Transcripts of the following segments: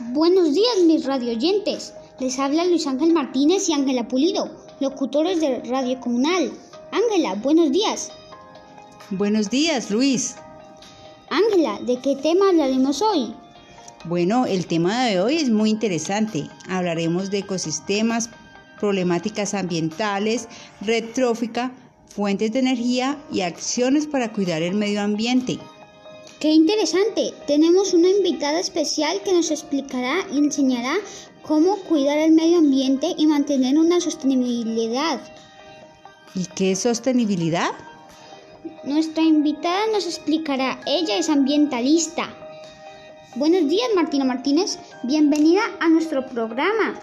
Buenos días, mis radioyentes. Les habla Luis Ángel Martínez y Ángela Pulido, locutores de Radio Comunal. Ángela, buenos días. Buenos días, Luis. Ángela, ¿de qué tema hablaremos hoy? Bueno, el tema de hoy es muy interesante. Hablaremos de ecosistemas, problemáticas ambientales, red trófica, fuentes de energía y acciones para cuidar el medio ambiente. ¡Qué interesante! Tenemos una invitada especial que nos explicará y enseñará cómo cuidar el medio ambiente y mantener una sostenibilidad. ¿Y qué es sostenibilidad? Nuestra invitada nos explicará. Ella es ambientalista. Buenos días, Martina Martínez. Bienvenida a nuestro programa.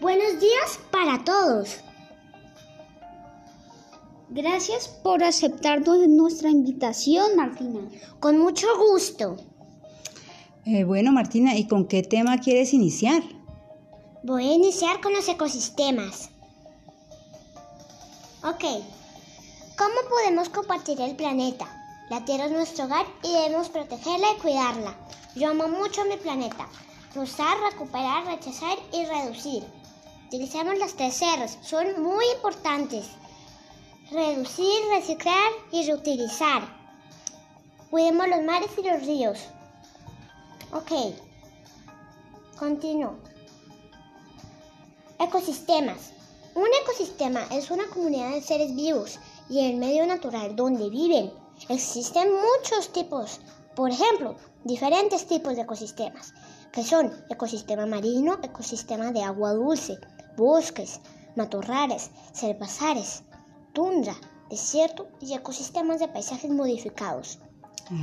Buenos días para todos. Gracias por aceptar nuestra invitación, Martina. Con mucho gusto. Eh, bueno, Martina, ¿y con qué tema quieres iniciar? Voy a iniciar con los ecosistemas. Ok. ¿Cómo podemos compartir el planeta? La Tierra es nuestro hogar y debemos protegerla y cuidarla. Yo amo mucho mi planeta. Usar, recuperar, rechazar y reducir. Utilizamos las tres R's. Son muy importantes reducir, reciclar y reutilizar. Cuidemos los mares y los ríos. Ok, continúo. Ecosistemas. Un ecosistema es una comunidad de seres vivos y el medio natural donde viven. Existen muchos tipos, por ejemplo, diferentes tipos de ecosistemas, que son ecosistema marino, ecosistema de agua dulce, bosques, matorrales, cervazares, tundra, desierto y ecosistemas de paisajes modificados.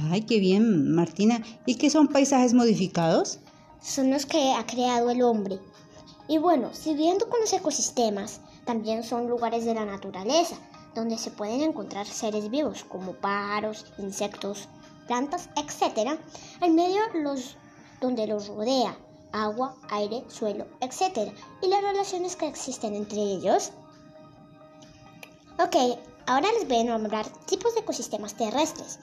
Ay, qué bien, Martina. ¿Y qué son paisajes modificados? Son los que ha creado el hombre. Y bueno, siguiendo con los ecosistemas, también son lugares de la naturaleza, donde se pueden encontrar seres vivos como pájaros, insectos, plantas, etc. En medio los donde los rodea agua, aire, suelo, etc. Y las relaciones que existen entre ellos. Ok, ahora les voy a nombrar tipos de ecosistemas terrestres,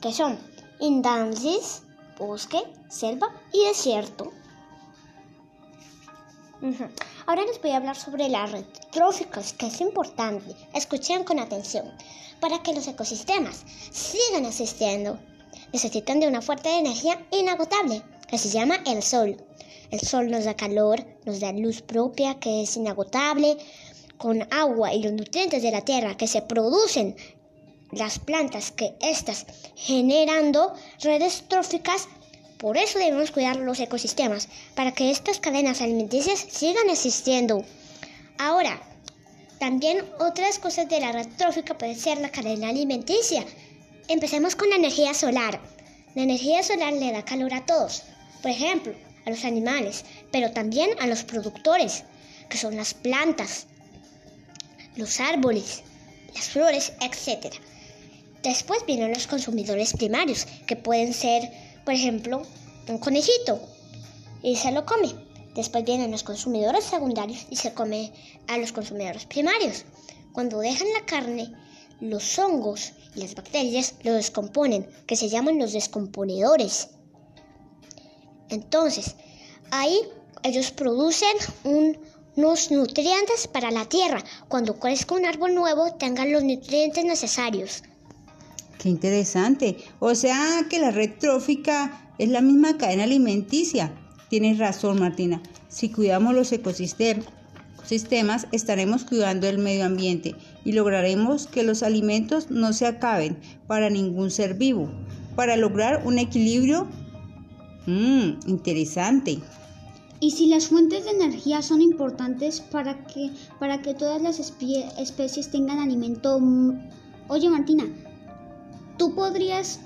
que son indansis, bosque, selva y desierto. Ahora les voy a hablar sobre las tróficas, que es importante. Escuchen con atención. Para que los ecosistemas sigan existiendo, necesitan de una fuente de energía inagotable, que se llama el sol. El sol nos da calor, nos da luz propia, que es inagotable, con agua y los nutrientes de la tierra que se producen las plantas que estas generando redes tróficas. Por eso debemos cuidar los ecosistemas, para que estas cadenas alimenticias sigan existiendo. Ahora, también otras cosas de la red trófica puede ser la cadena alimenticia. Empecemos con la energía solar. La energía solar le da calor a todos, por ejemplo, a los animales, pero también a los productores, que son las plantas los árboles, las flores, etc. Después vienen los consumidores primarios, que pueden ser, por ejemplo, un conejito y se lo come. Después vienen los consumidores secundarios y se come a los consumidores primarios. Cuando dejan la carne, los hongos y las bacterias lo descomponen, que se llaman los descomponedores. Entonces, ahí ellos producen un los nutrientes para la tierra. Cuando crezca un árbol nuevo, tengan los nutrientes necesarios. Qué interesante. O sea que la red trófica es la misma cadena alimenticia. Tienes razón, Martina. Si cuidamos los ecosistemas, estaremos cuidando el medio ambiente y lograremos que los alimentos no se acaben para ningún ser vivo, para lograr un equilibrio. Mmm, interesante. Y si las fuentes de energía son importantes para que, para que todas las especies tengan alimento... Mm, oye Martina, ¿tú podrías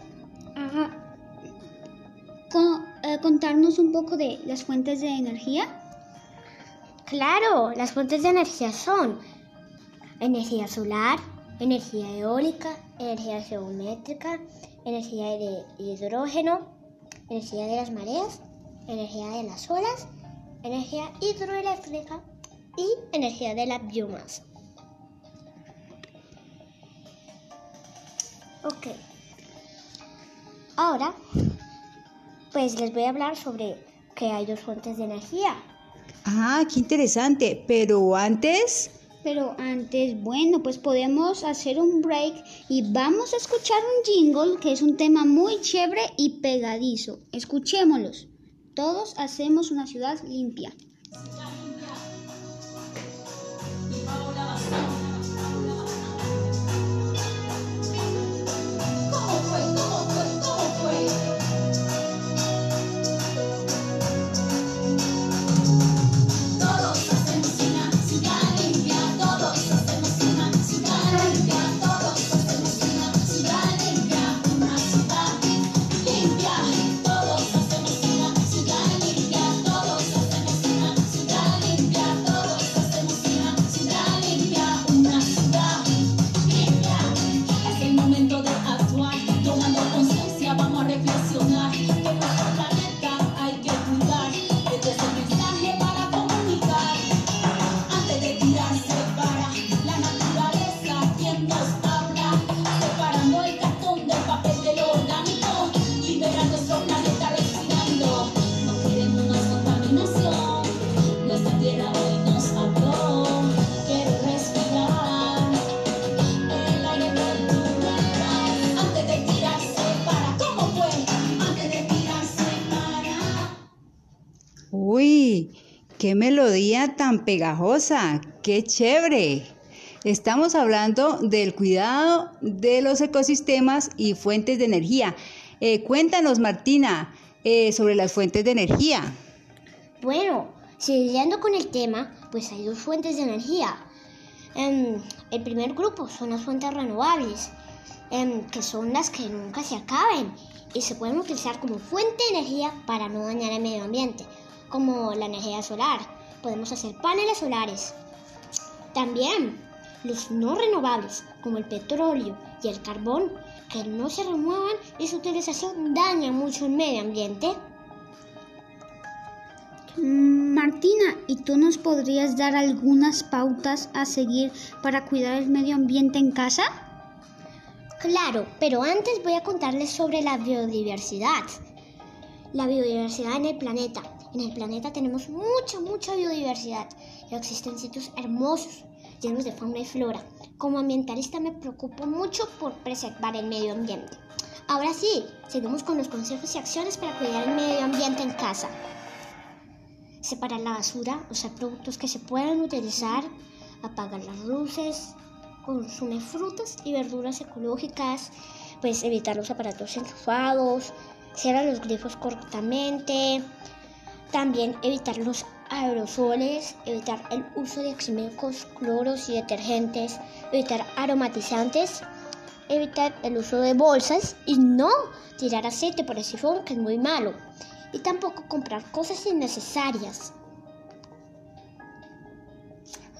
eh, contarnos un poco de las fuentes de energía? Claro, las fuentes de energía son energía solar, energía eólica, energía geométrica, energía de hidrógeno, energía de las mareas, energía de las olas energía hidroeléctrica y energía de la biomasa. Ok. Ahora pues les voy a hablar sobre que hay dos fuentes de energía. Ah, qué interesante. Pero antes... Pero antes, bueno, pues podemos hacer un break y vamos a escuchar un jingle que es un tema muy chévere y pegadizo. Escuchémoslos. Todos hacemos una ciudad limpia. ¡Qué melodía tan pegajosa! ¡Qué chévere! Estamos hablando del cuidado de los ecosistemas y fuentes de energía. Eh, cuéntanos, Martina, eh, sobre las fuentes de energía. Bueno, siguiendo con el tema, pues hay dos fuentes de energía. Em, el primer grupo son las fuentes renovables, em, que son las que nunca se acaben y se pueden utilizar como fuente de energía para no dañar el medio ambiente como la energía solar. Podemos hacer paneles solares. También los no renovables, como el petróleo y el carbón, que no se remuevan y su utilización daña mucho el medio ambiente. Martina, ¿y tú nos podrías dar algunas pautas a seguir para cuidar el medio ambiente en casa? Claro, pero antes voy a contarles sobre la biodiversidad. La biodiversidad en el planeta en el planeta tenemos mucha, mucha biodiversidad y existen sitios hermosos, llenos de fauna y flora. Como ambientalista me preocupo mucho por preservar el medio ambiente. Ahora sí, seguimos con los consejos y acciones para cuidar el medio ambiente en casa. Separar la basura, usar productos que se puedan utilizar, apagar las luces, consume frutas y verduras ecológicas, pues evitar los aparatos enchufados, cierra los grifos correctamente, también evitar los aerosoles, evitar el uso de químicos, cloros y detergentes, evitar aromatizantes, evitar el uso de bolsas y no tirar aceite por el sifón, que es muy malo. Y tampoco comprar cosas innecesarias.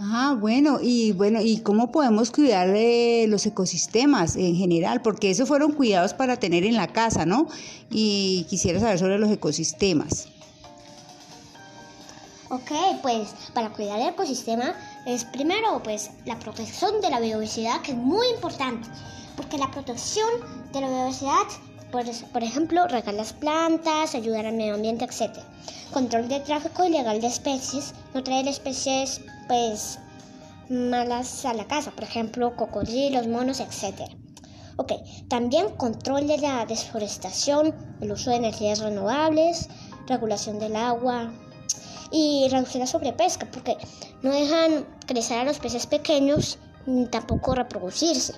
Ah, bueno, y bueno, ¿y cómo podemos cuidar de los ecosistemas en general? Porque esos fueron cuidados para tener en la casa, ¿no? Y quisiera saber sobre los ecosistemas. Ok, pues para cuidar el ecosistema es primero pues la protección de la biodiversidad que es muy importante, porque la protección de la biodiversidad, por, por ejemplo, regar las plantas, ayudar al medio ambiente, etc. Control del tráfico ilegal de especies, no traer especies pues malas a la casa, por ejemplo, cocodrilos, monos, etc. Ok, también control de la desforestación, el uso de energías renovables, regulación del agua, y reducir la sobrepesca porque no dejan crecer a los peces pequeños ni tampoco reproducirse.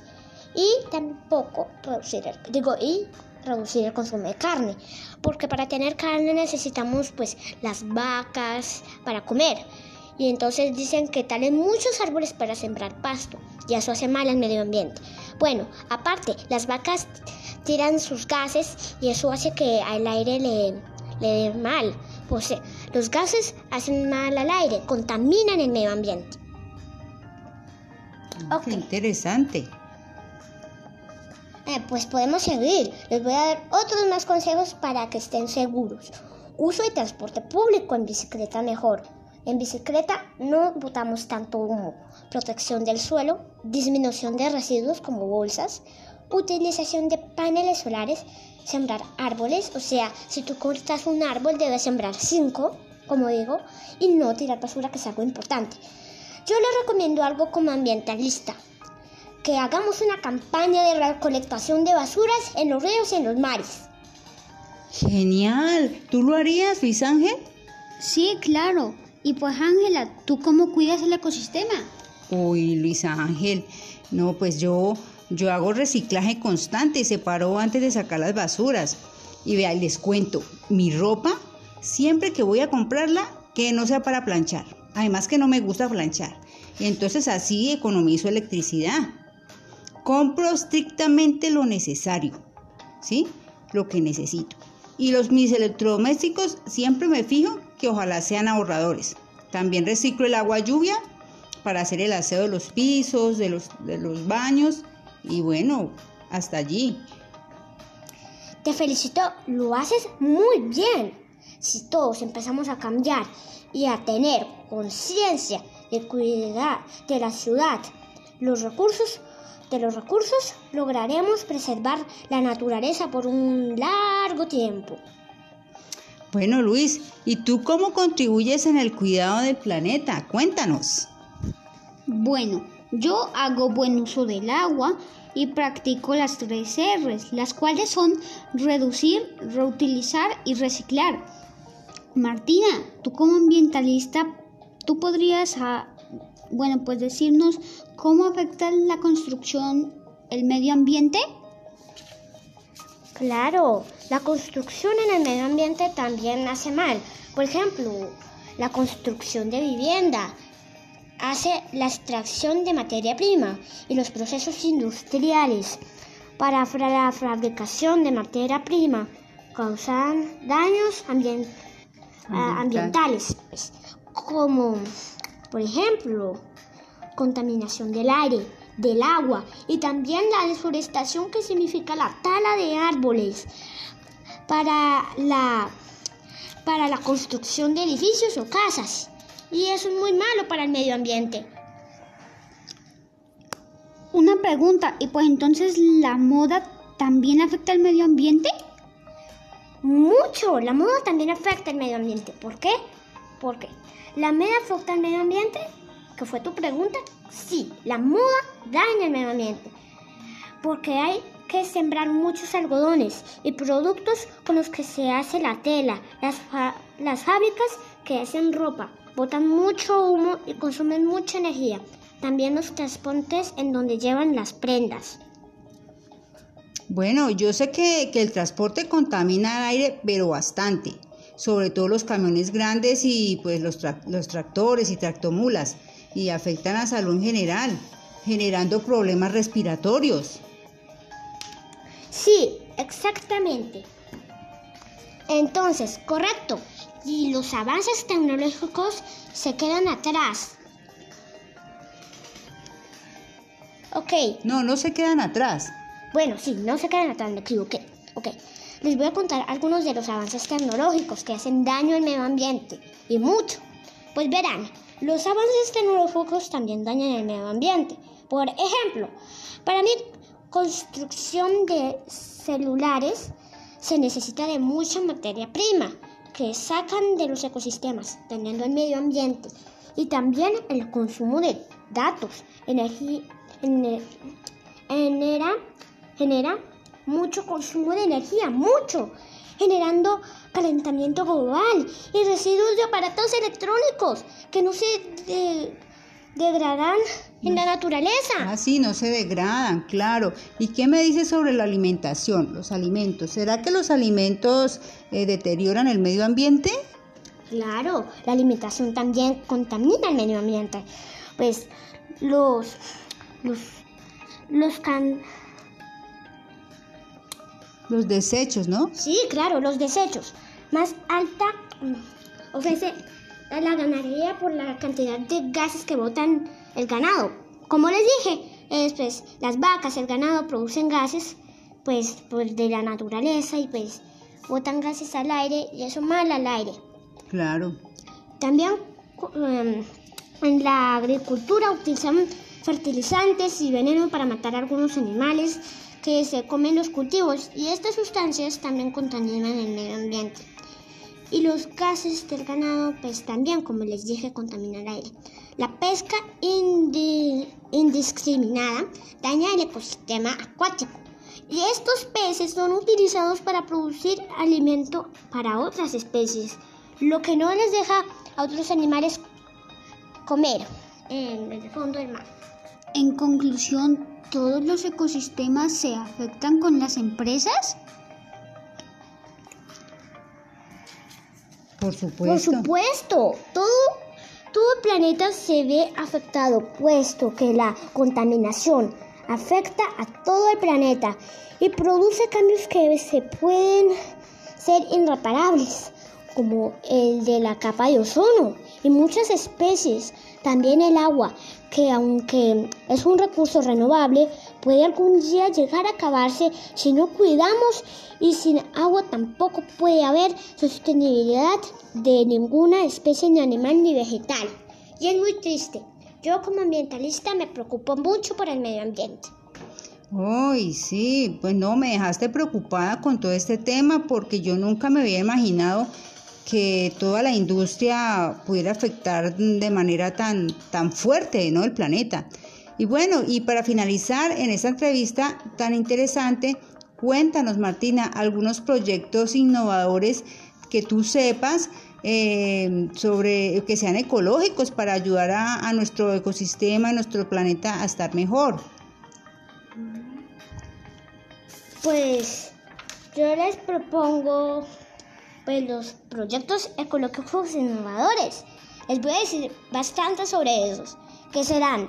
Y tampoco reducir el, digo y reducir el consumo de carne porque para tener carne necesitamos pues las vacas para comer. Y entonces dicen que talen muchos árboles para sembrar pasto y eso hace mal al medio ambiente. Bueno aparte las vacas tiran sus gases y eso hace que al aire le, le dé mal pues los gases hacen mal al aire, contaminan el medio ambiente. Qué interesante. Eh, pues podemos seguir. Les voy a dar otros más consejos para que estén seguros. Uso de transporte público en bicicleta mejor. En bicicleta no botamos tanto humo. Protección del suelo, disminución de residuos como bolsas, utilización de paneles solares, sembrar árboles, o sea, si tú cortas un árbol debes sembrar cinco, como digo, y no tirar basura, que es algo importante. Yo le recomiendo algo como ambientalista, que hagamos una campaña de recolectación de basuras en los ríos y en los mares. Genial. ¿Tú lo harías, Luis Ángel? Sí, claro. Y pues Ángela, ¿tú cómo cuidas el ecosistema? Uy, Luis Ángel. No, pues yo, yo hago reciclaje constante, separo antes de sacar las basuras. Y vea, les cuento, mi ropa, siempre que voy a comprarla, que no sea para planchar. Además que no me gusta planchar. Y entonces así economizo electricidad. Compro estrictamente lo necesario, ¿sí? Lo que necesito. Y los mis electrodomésticos siempre me fijo que ojalá sean ahorradores. También reciclo el agua lluvia para hacer el aseo de los pisos, de los, de los baños y bueno, hasta allí. Te felicito, lo haces muy bien. Si todos empezamos a cambiar y a tener conciencia de cuidar de la ciudad, los recursos, de los recursos, lograremos preservar la naturaleza por un largo tiempo. Bueno, Luis, ¿y tú cómo contribuyes en el cuidado del planeta? Cuéntanos. Bueno, yo hago buen uso del agua y practico las tres R's, las cuales son reducir, reutilizar y reciclar. Martina, tú como ambientalista, ¿tú podrías, ah, bueno, pues decirnos cómo afecta la construcción el medio ambiente? Claro, la construcción en el medio ambiente también hace mal. Por ejemplo, la construcción de vivienda hace la extracción de materia prima y los procesos industriales. Para la fabricación de materia prima causan daños ambientales, pues, como por ejemplo contaminación del aire, del agua y también la deforestación que significa la tala de árboles para la, para la construcción de edificios o casas y eso es muy malo para el medio ambiente. Una pregunta, ¿y pues entonces la moda también afecta al medio ambiente? Mucho, la moda también afecta al medio ambiente. ¿Por qué? Porque la moda afecta al medio ambiente, ¿Qué fue tu pregunta, sí, la moda daña el medio ambiente. Porque hay que sembrar muchos algodones y productos con los que se hace la tela, las, las fábricas que hacen ropa, botan mucho humo y consumen mucha energía. También los transportes en donde llevan las prendas. Bueno, yo sé que, el transporte contamina el aire, pero bastante. Sobre todo los camiones grandes y pues los, los tractores y tractomulas. Y afectan a la salud en general, generando problemas respiratorios. Sí, exactamente. Entonces, correcto y los avances tecnológicos se quedan atrás. Ok. No, no se quedan atrás. Bueno, sí, no se quedan atrás, me equivoqué. Ok. Les voy a contar algunos de los avances tecnológicos que hacen daño al medio ambiente. Y mucho. Pues verán, los avances tecnológicos también dañan el medio ambiente. Por ejemplo, para mi construcción de celulares se necesita de mucha materia prima que sacan de los ecosistemas, teniendo el medio ambiente y también el consumo de datos, energía, genera, genera mucho consumo de energía, mucho, generando calentamiento global y residuos de aparatos electrónicos que no se degradan en la naturaleza. Ah, sí, no se degradan, claro. ¿Y qué me dice sobre la alimentación, los alimentos? ¿Será que los alimentos eh, deterioran el medio ambiente? Claro, la alimentación también contamina el medio ambiente. Pues los los los can los desechos, ¿no? Sí, claro, los desechos. Más alta mm, ofrece la ganadería por la cantidad de gases que botan el ganado. Como les dije, pues, las vacas, el ganado producen gases pues, pues de la naturaleza y pues botan gases al aire y eso mal al aire. Claro. También em, en la agricultura utilizan fertilizantes y veneno para matar algunos animales que se comen los cultivos y estas sustancias también contaminan el medio ambiente. Y los gases del ganado pues también, como les dije, contaminan el aire. La pesca indiscriminada daña el ecosistema acuático y estos peces son utilizados para producir alimento para otras especies, lo que no les deja a otros animales comer en el fondo del mar. En conclusión, ¿todos los ecosistemas se afectan con las empresas? Por supuesto. Por supuesto, todo, todo el planeta se ve afectado, puesto que la contaminación afecta a todo el planeta y produce cambios que se pueden ser irreparables, como el de la capa de ozono y muchas especies, también el agua, que aunque es un recurso renovable, puede algún día llegar a acabarse si no cuidamos y sin agua tampoco puede haber sostenibilidad de ninguna especie ni animal ni vegetal. Y es muy triste. Yo como ambientalista me preocupo mucho por el medio ambiente. Ay, sí, pues no, me dejaste preocupada con todo este tema porque yo nunca me había imaginado que toda la industria pudiera afectar de manera tan, tan fuerte ¿no? el planeta. Y bueno, y para finalizar en esta entrevista tan interesante, cuéntanos Martina algunos proyectos innovadores que tú sepas eh, sobre que sean ecológicos para ayudar a, nuestro ecosistema, a nuestro planeta a estar mejor. Pues yo les propongo pues, los proyectos ecológicos innovadores. Les voy a decir bastante sobre esos, que serán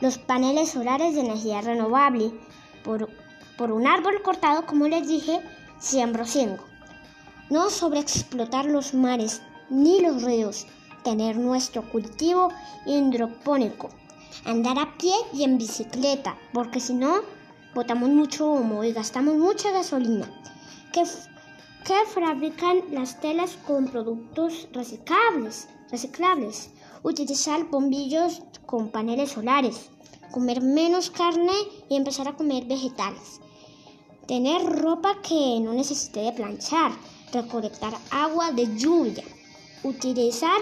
los paneles solares de energía renovable. Por, por un árbol cortado, como les dije, siembro cinco. No sobreexplotar los mares ni los ríos, tener nuestro cultivo hidropónico, andar a pie y en bicicleta, porque si no, botamos mucho humo y gastamos mucha gasolina. Que, que fabrican las telas con productos reciclables, reciclables, utilizar bombillos con paneles solares, comer menos carne y empezar a comer vegetales. Tener ropa que no necesite de planchar, recolectar agua de lluvia, utilizar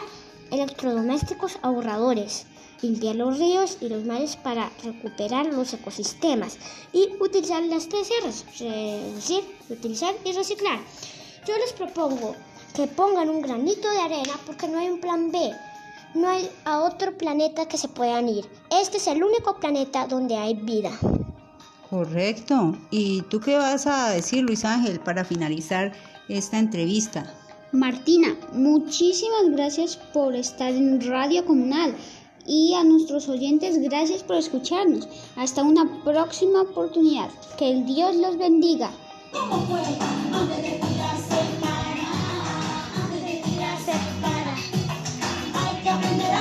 electrodomésticos ahorradores, limpiar los ríos y los mares para recuperar los ecosistemas y utilizar las tres R's, reducir, utilizar y reciclar. Yo les propongo que pongan un granito de arena porque no hay un plan B. No hay a otro planeta que se puedan ir. Este es el único planeta donde hay vida. Correcto. ¿Y tú qué vas a decir, Luis Ángel, para finalizar esta entrevista? Martina, muchísimas gracias por estar en Radio Comunal y a nuestros oyentes gracias por escucharnos. Hasta una próxima oportunidad. Que el Dios los bendiga.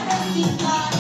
Hacemos